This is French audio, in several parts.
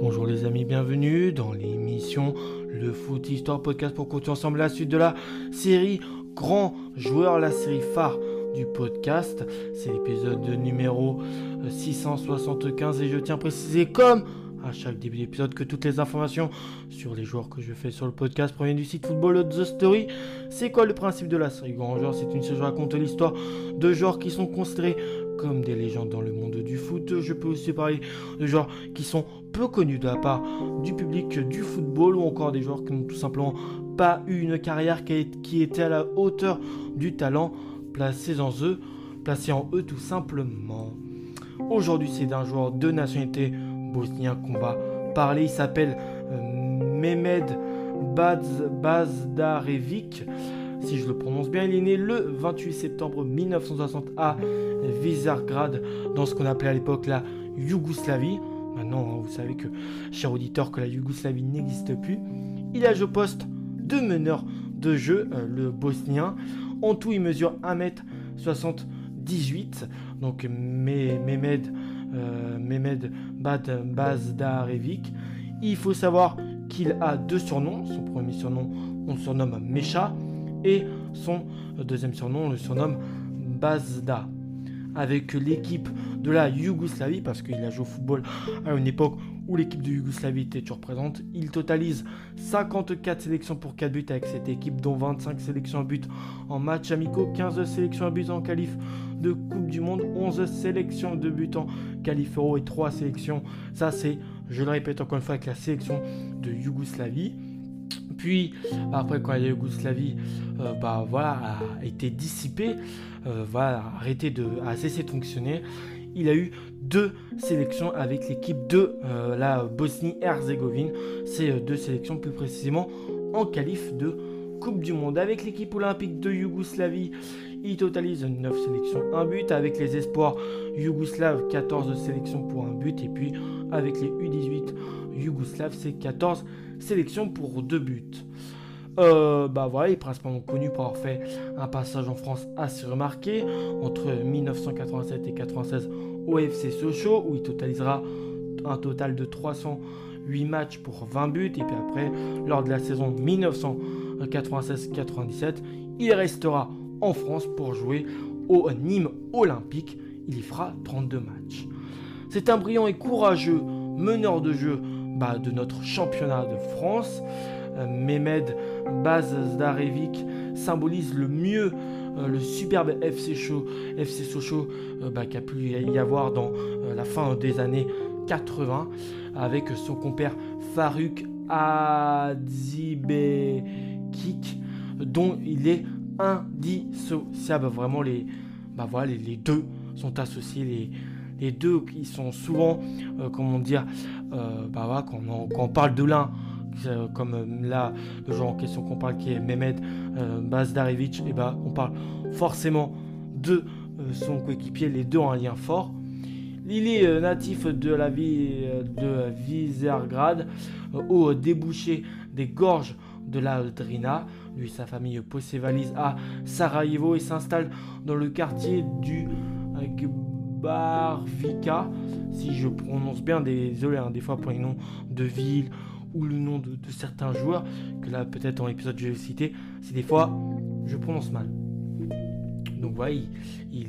Bonjour les amis, bienvenue dans l'émission Le Foot Histoire Podcast pour continuer ensemble la suite de la série Grand Joueur, la série phare du podcast. C'est l'épisode numéro 675 et je tiens à préciser comme à chaque début d'épisode que toutes les informations sur les joueurs que je fais sur le podcast proviennent du site Football The Story. C'est quoi le principe de la série Grand Joueur? C'est une série qui raconte l'histoire de joueurs qui sont considérés comme des légendes dans le monde Je peux aussi parler de joueurs qui sont peu connus de la part du public du football ou encore des joueurs qui n'ont tout simplement pas eu une carrière qui était à la hauteur du talent placé en eux, placé en eux tout simplement. Aujourd'hui, c'est d'un joueur de nationalité bosnien qu'on va parler. Il s'appelle euh, Mehmed Bazdarevic. Si je le prononce bien, il est né le 28 septembre 1960 à Vizargrad, dans ce qu'on appelait à l'époque la Yougoslavie. Maintenant, hein, vous savez que, cher auditeur, que la Yougoslavie n'existe plus. Il a au poste de meneur de jeu, euh, le bosnien. En tout, il mesure 1m78. Donc, Mehmed, euh, Mehmed Bazdarevic. Il faut savoir qu'il a deux surnoms. Son premier surnom, on surnomme Mecha. Et son deuxième surnom, le surnomme Bazda avec l'équipe de la Yougoslavie, parce qu'il a joué au football à une époque où l'équipe de Yougoslavie était toujours présente. Il totalise 54 sélections pour 4 buts avec cette équipe, dont 25 sélections à but en match amicaux, 15 sélections à but en qualif de Coupe du Monde, 11 sélections de but en qualif euro et 3 sélections. Ça, c'est, je le répète encore une fois, avec la sélection de Yougoslavie. Puis, après, quand la Yougoslavie euh, bah, a été dissipée, euh, voilà, arrêté de, a cessé de fonctionner, il a eu deux sélections avec l'équipe de euh, la Bosnie-Herzégovine. Ces deux sélections, plus précisément, en qualif de Coupe du Monde. Avec l'équipe olympique de Yougoslavie, il totalise 9 sélections, 1 but. Avec les espoirs yougoslaves, 14 sélections pour un but. Et puis avec les U18 yougoslaves, c'est 14 sélections pour 2 buts. Euh, bah voilà, il est principalement connu pour avoir fait un passage en France assez remarqué entre 1987 et 96 au FC Sochaux où il totalisera un total de 308 matchs pour 20 buts. Et puis après lors de la saison 1996-97 il restera en France pour jouer au Nîmes Olympique. Il y fera 32 matchs. C'est un brillant et courageux meneur de jeu bah, de notre championnat de France euh, Mehmed Bazdarevic symbolise le mieux euh, le superbe FC, Show, Sochaux euh, bah, qui a pu y avoir dans la fin des années 80 avec son compère Farouk Adzibekik dont il est indissociable. Vraiment, les, bah, deux sont associés. Les deux qui sont souvent, comment dire, bah, quand, on parle de l'un, euh, comme euh, là, le joueur en question qu'on parle qui est Mehmed euh, Bazdarevic, et eh ben, on parle forcément de son coéquipier, les deux ont un lien fort. Il est natif de la ville de Vizergrad, au débouché des gorges de la Drina. Lui sa famille valises à Sarajevo et s'installe dans le quartier du Barvika. Si je prononce bien, désolé hein, des fois pour les noms de villes ou le nom de, certains joueurs, que là peut-être dans l'épisode je vais citer, c'est des fois je prononce mal. Donc voilà, il,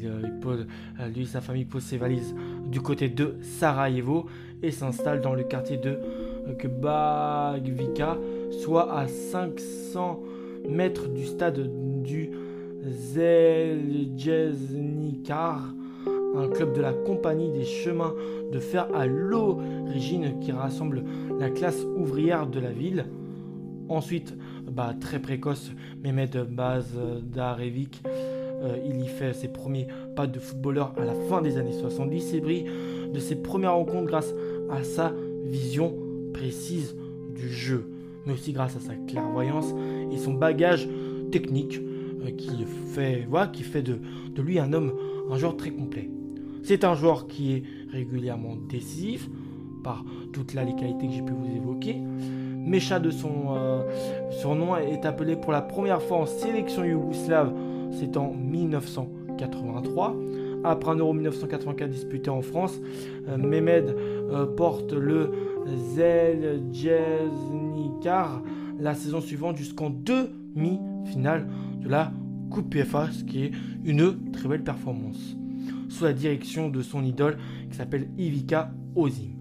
euh, euh, lui et sa famille posent ses valises du côté de Sarajevo et s'installe dans le quartier de euh, Bagvika, soit à 500 mètres du stade du Zeljeznikar un club de la compagnie des chemins de fer à l'origine qui rassemble la classe ouvrière de la ville. Ensuite, bah, très précoce, Mehmet Bazdarevic, euh, il y fait ses premiers pas de footballeur à la fin des années 70 et brille de ses premières rencontres grâce à sa vision précise du jeu, mais aussi grâce à sa clairvoyance et son bagage technique euh, qui fait, voilà, qui fait de, de lui un homme, un joueur très complet. C'est un joueur qui est régulièrement décisif par toutes les qualités que j'ai pu vous évoquer. Mecha de son euh, nom est appelé pour la première fois en sélection yougoslave, c'est en 1983, Après un Euro 1984 disputé en France, Mehmed porte le Zeljesnikar la saison suivante jusqu'en demi-finale de la Coupe PFA, ce qui est une très belle performance. Sous la direction de son idole qui s'appelle Ivica Ozim.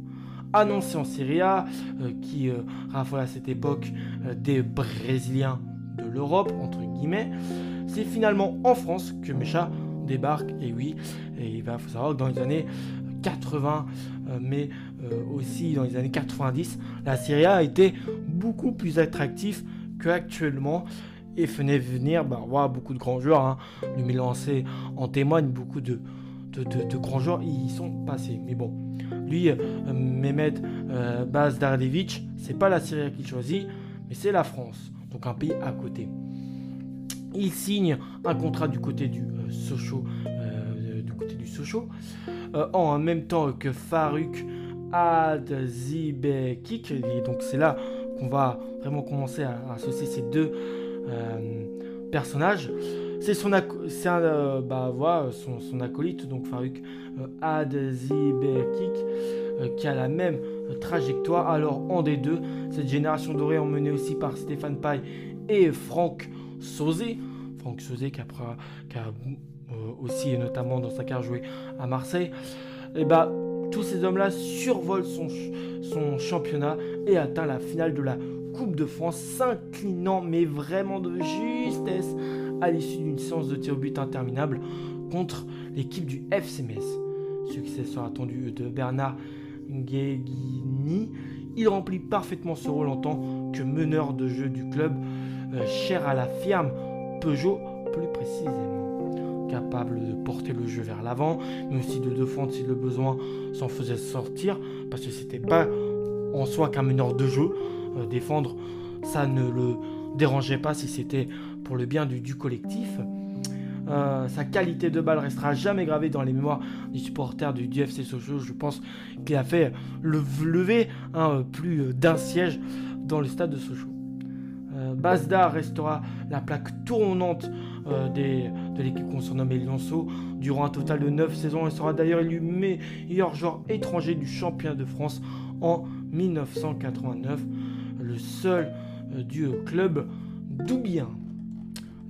Annoncé en Serie A, euh, qui euh, à cette époque euh, des Brésiliens de l'Europe, entre guillemets, c'est finalement en France que Mecha débarque, et oui, et il va faut savoir que dans les années 80, mais aussi dans les années 90, la Serie A été beaucoup plus attractif qu'actuellement et venait venir bah, beaucoup de grands joueurs. Hein. Le Milan en témoigne, beaucoup de, de, grands joueurs y sont passés. Mais bon, lui, euh, Mehmet euh, Bazdardevic, c'est pas la Syrie qu'il choisit, mais c'est la France, donc un pays à côté. Il signe un contrat du côté du euh, euh, du côté du Sochaux, en même temps que Farouk Adzibekik. Donc c'est là qu'on va vraiment commencer à associer ces deux euh, personnage. C'est son, euh, bah, son, acolyte, donc Farouk euh, Adzibekik, qui a la même trajectoire. Alors, en des deux, cette génération dorée emmenée aussi par Stéphane Paille et Franck Sauzé. Franck Sauzé qui a, aussi, et notamment dans sa carrière, joué à Marseille. Et bah, tous ces hommes-là survolent son, son championnat et atteint la finale de la Coupe de France, s'inclinant mais vraiment de justesse à l'issue d'une séance de tir au but interminable contre l'équipe du FCMS. Successeur attendu de Bernard Guéguini, il remplit parfaitement ce rôle en tant que meneur de jeu du club, euh, cher à la firme Peugeot plus précisément. Capable de porter le jeu vers l'avant, mais aussi de défendre si le besoin s'en faisait sortir, parce que c'était pas en soi qu'un meneur de jeu, euh, défendre, ça ne le dérangeait pas si c'était pour le bien du, collectif. Euh, sa qualité de balle restera jamais gravée dans les mémoires des supporters du, DFC Sochaux. Je pense qu'il a fait le lever un plus d'un siège dans le stade de Sochaux. Euh, Bazda restera la plaque tournante de l'équipe qu'on surnomme Lionceau durant un total de 9 saisons et sera d'ailleurs élu meilleur joueur étranger du championnat de France en 1989 le seul euh, du club d'Oubien.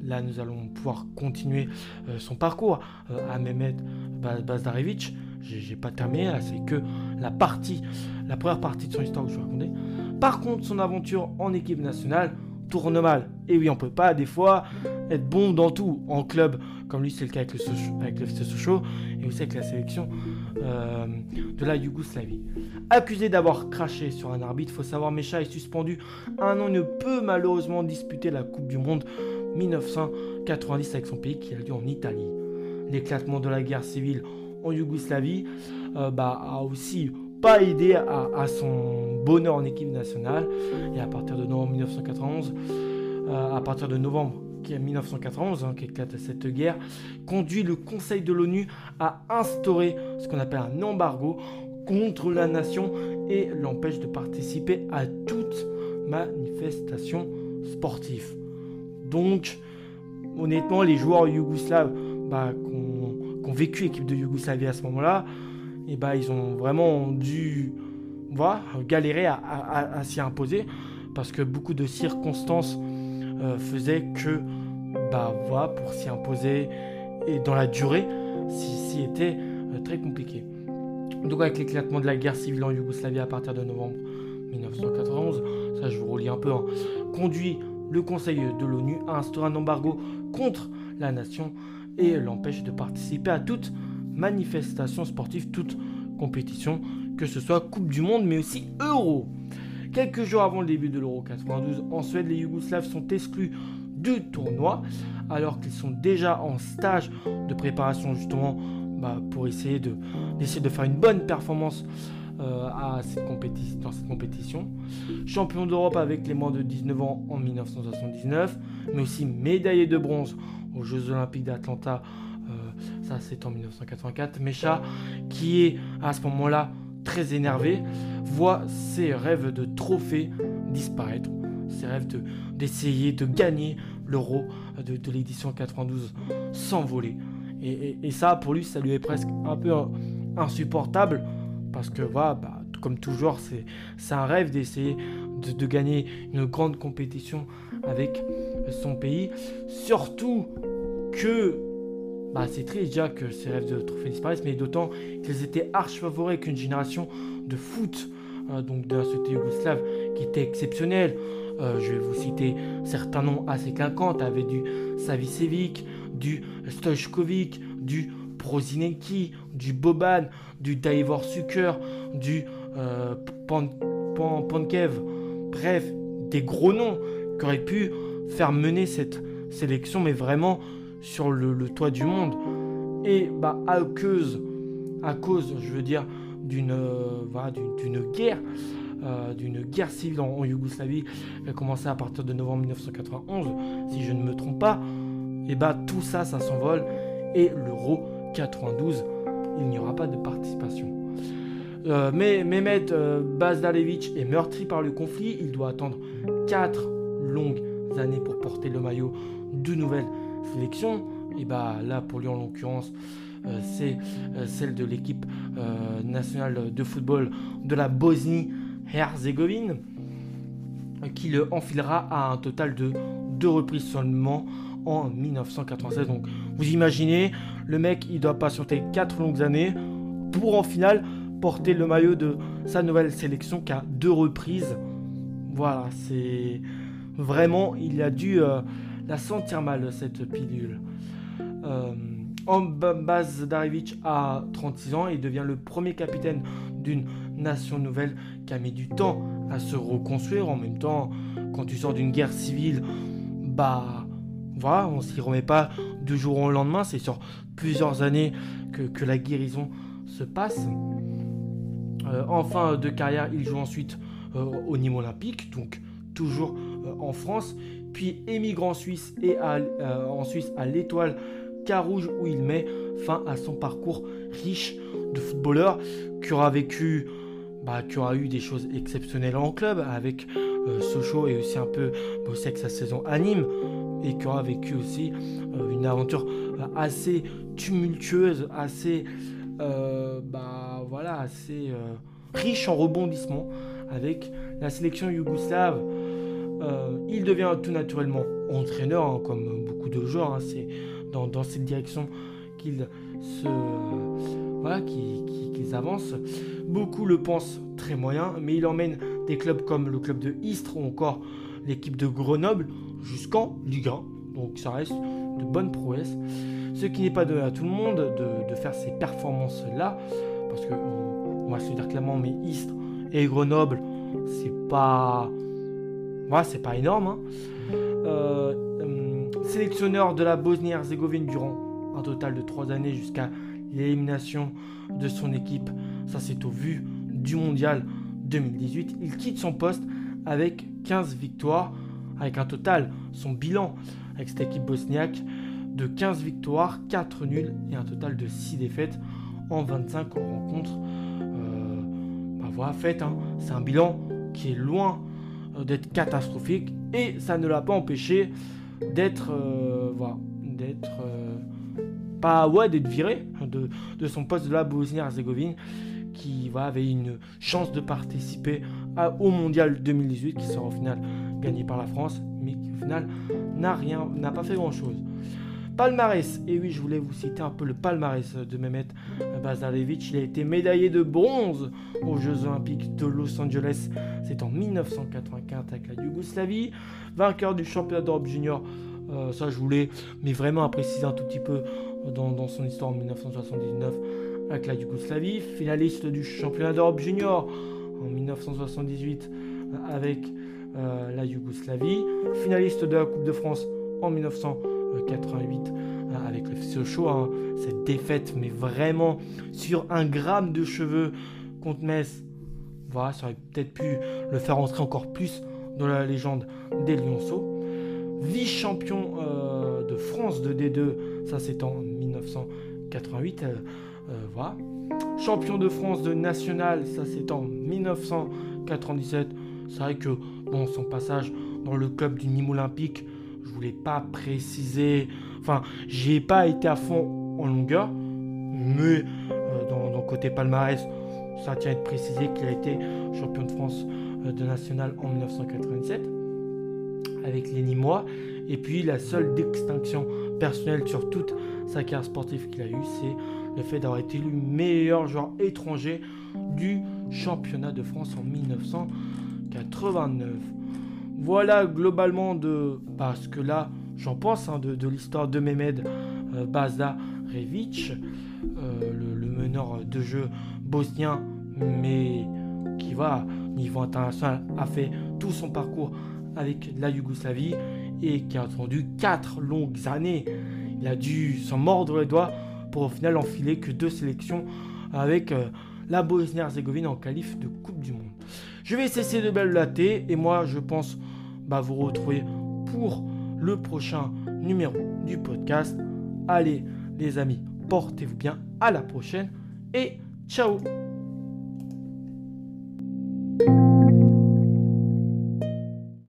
Là, nous allons pouvoir continuer euh, son parcours euh, à Mehmet Bazdarevic. J'ai pas terminé, c'est que la partie, la première partie de son histoire que je vais raconter. Par contre, son aventure en équipe nationale tourne mal. Et oui, on peut pas des fois être bon dans tout en club, comme lui c'est le cas avec le, avec le Sochaux et aussi avec la sélection de la Yougoslavie. Accusé d'avoir craché sur un arbitre, faut savoir Mecha est suspendu un an. Il ne peut malheureusement disputer la Coupe du Monde 1990 avec son pays qui a lieu en Italie. L'éclatement de la guerre civile en Yougoslavie euh, bah, a aussi pas aidé à, son bonheur en équipe nationale. Et à partir de novembre 1991, euh, à partir de novembre 1991, hein, qui éclate cette guerre, conduit le Conseil de l'ONU à instaurer ce qu'on appelle un embargo contre la nation et l'empêche de participer à toute manifestation sportive. Donc, honnêtement, les joueurs yougoslaves bah, qui, ont, vécu l'équipe de Yougoslavie à ce moment-là, et eh bah, ils ont vraiment dû voilà, galérer à, s'y imposer parce que beaucoup de circonstances euh, faisaient que bah, voilà, pour s'y imposer et dans la durée, si, était euh, très compliqué. Donc avec l'éclatement de la guerre civile en Yougoslavie à partir de novembre 1991, ça je vous relis un peu, hein, conduit le Conseil de l'ONU à instaurer un embargo contre la nation et l'empêche de participer à toute manifestation sportive, toute compétition, que ce soit Coupe du Monde mais aussi Euro. Quelques jours avant le début de l'Euro 92, en Suède, les Yougoslaves sont exclus du tournoi alors qu'ils sont déjà en stage de préparation justement bah, pour essayer de, faire une bonne performance euh, à cette dans cette compétition. Champion d'Europe avec les moins de 19 ans en 1979, mais aussi médaillé de bronze aux Jeux Olympiques d'Atlanta, euh, ça c'est en 1984. Mecha, qui est à ce moment-là très énervé, voit ses rêves de trophée disparaître, ses rêves d'essayer de, gagner l'euro de, l'édition 92 s'envoler Et, ça, pour lui, ça lui est presque un peu insupportable. Parce que, voilà, bah, comme toujours, c'est un rêve d'essayer de, gagner une grande compétition avec son pays. Surtout que bah, c'est triste déjà que ces rêves de trophée disparaissent, mais d'autant qu'ils étaient archi favoris qu'une génération de foot, euh, donc de la société yougoslave, qui était exceptionnelle. Euh, je vais vous citer certains noms assez clinquants. avait du Savicevic, du Stojkovic, du Prozinenki, du Boban, du Davor Suker, du euh, Pankev. Bref, des gros noms qui auraient pu faire mener cette sélection, mais vraiment sur le, toit du monde. Et bah, à cause, à cause, je veux dire, d'une euh, guerre, euh, d'une guerre civile en, Yougoslavie, qui a commencé à partir de novembre 1991, si je ne me trompe pas, et bah tout ça, ça s'envole. Et l'Euro 92, il n'y aura pas de participation. Euh, mais Mehmet Bazdalevich est meurtri par le conflit. Il doit attendre 4 longues années pour porter le maillot de nouvelle sélection. Et bah là, pour lui en l'occurrence, euh, c'est celle de l'équipe nationale de football de la Bosnie-Herzégovine qui le enfilera à un total de deux reprises seulement en 1996. Donc vous imaginez, le mec il doit patienter 4 longues années pour en finale porter le maillot de sa nouvelle sélection qu'à deux reprises. Voilà, c'est vraiment, il a dû euh, la sentir mal cette pilule. Euh, Ambaz a 36 ans et devient le premier capitaine d'une nation nouvelle qui a mis du temps à se reconstruire. En même temps, quand tu sors d'une guerre civile, bah voilà, on s'y remet pas du jour au lendemain. C'est sur plusieurs années que, que la guérison se passe. Euh, en fin de carrière, il joue ensuite euh, au niveau olympique, donc toujours euh, en France, puis émigre en Suisse et en Suisse à l'Étoile Carouge où il met fin à son parcours riche de footballeur qui aura vécu, bah, qui aura eu des choses exceptionnelles en club avec Sochaux et aussi un peu avec sa saison à Nîmes et qui aura vécu aussi une aventure assez tumultueuse, assez bah voilà assez riche en rebondissements avec la sélection yougoslave. Euh, il devient tout naturellement entraîneur, hein, comme beaucoup de joueurs. Hein. c'est dans, cette direction qu'ils se voilà, avancent. Beaucoup le pensent très moyen, mais il emmène des clubs comme le club de Istres ou encore l'équipe de Grenoble jusqu'en Ligue 1. Donc ça reste de bonnes prouesses. Ce qui n'est pas donné à tout le monde de, faire ces performances-là, parce que on va se dire clairement, mais Istres et Grenoble, c'est pas. Voilà, c'est pas énorme. Hein. Euh, hum, sélectionneur de la Bosnie-Herzégovine durant un total de 3 années jusqu'à l'élimination de son équipe. Ça, c'est au vu du mondial 2018. Il quitte son poste avec 15 victoires, avec un total, son bilan avec cette équipe bosniaque de 15 victoires, 4 nuls et un total de 6 défaites en 25 rencontres fait, hein. c'est un bilan qui est loin euh, d'être catastrophique et ça ne l'a pas empêché d'être euh, voilà, d'être euh, pas ouais d'être viré de, de, son poste de la Bosnie-Herzégovine qui va avait une chance de participer au mondial 2018 qui sera au final gagné par la France mais qui au final n'a rien n'a pas fait grand chose Palmarès, et oui, je voulais vous citer un peu le palmarès de Mehmet Bazarevich. Il a été médaillé de bronze aux Jeux Olympiques de Los Angeles. C'est en 1984 avec la Yougoslavie. Vainqueur du championnat d'Europe junior. Euh, ça, je voulais, mais vraiment à préciser un tout petit peu dans, son histoire en 1979 avec la Yougoslavie. Finaliste du championnat d'Europe junior en 1978 avec euh, la Yougoslavie. Finaliste de la Coupe de France en 1978 88 hein, avec le Sochaux, hein, cette défaite, mais vraiment sur un gramme de cheveux contre Metz. Voilà, ça aurait peut-être pu le faire entrer encore plus dans la légende des Lyonceaux. Vice-champion euh, de France de D2, ça c'est en 1988. Euh, euh, voilà. Champion de France de National, ça c'est en 1997. C'est vrai que bon, son passage dans le club du Nîmes Olympique, je voulais pas préciser. Enfin, j'ai pas été à fond en longueur, mais euh, dans, dans, côté palmarès, ça tient à être précisé qu'il a été champion de France euh, de national en 1987 avec les Nîmois. Et puis la seule distinction personnelle sur toute sa carrière sportive qu'il a eue, c'est le fait d'avoir été élu meilleur joueur étranger du championnat de France en 1989. Voilà globalement de parce que là j'en pense hein, de, l'histoire de Mehmed euh, Bazda Revic, euh, le, meneur de jeu bosnien, mais qui va niveau international a fait tout son parcours avec la Yougoslavie et qui a attendu 4 longues années. Il a dû s'en mordre les doigts pour au final enfiler que deux sélections avec euh, la Bosnie-Herzégovine en qualif de Coupe du Monde. Je vais cesser de belle latter et moi je pense bah, vous retrouver pour le prochain numéro du podcast. Allez les amis, portez-vous bien, à la prochaine et ciao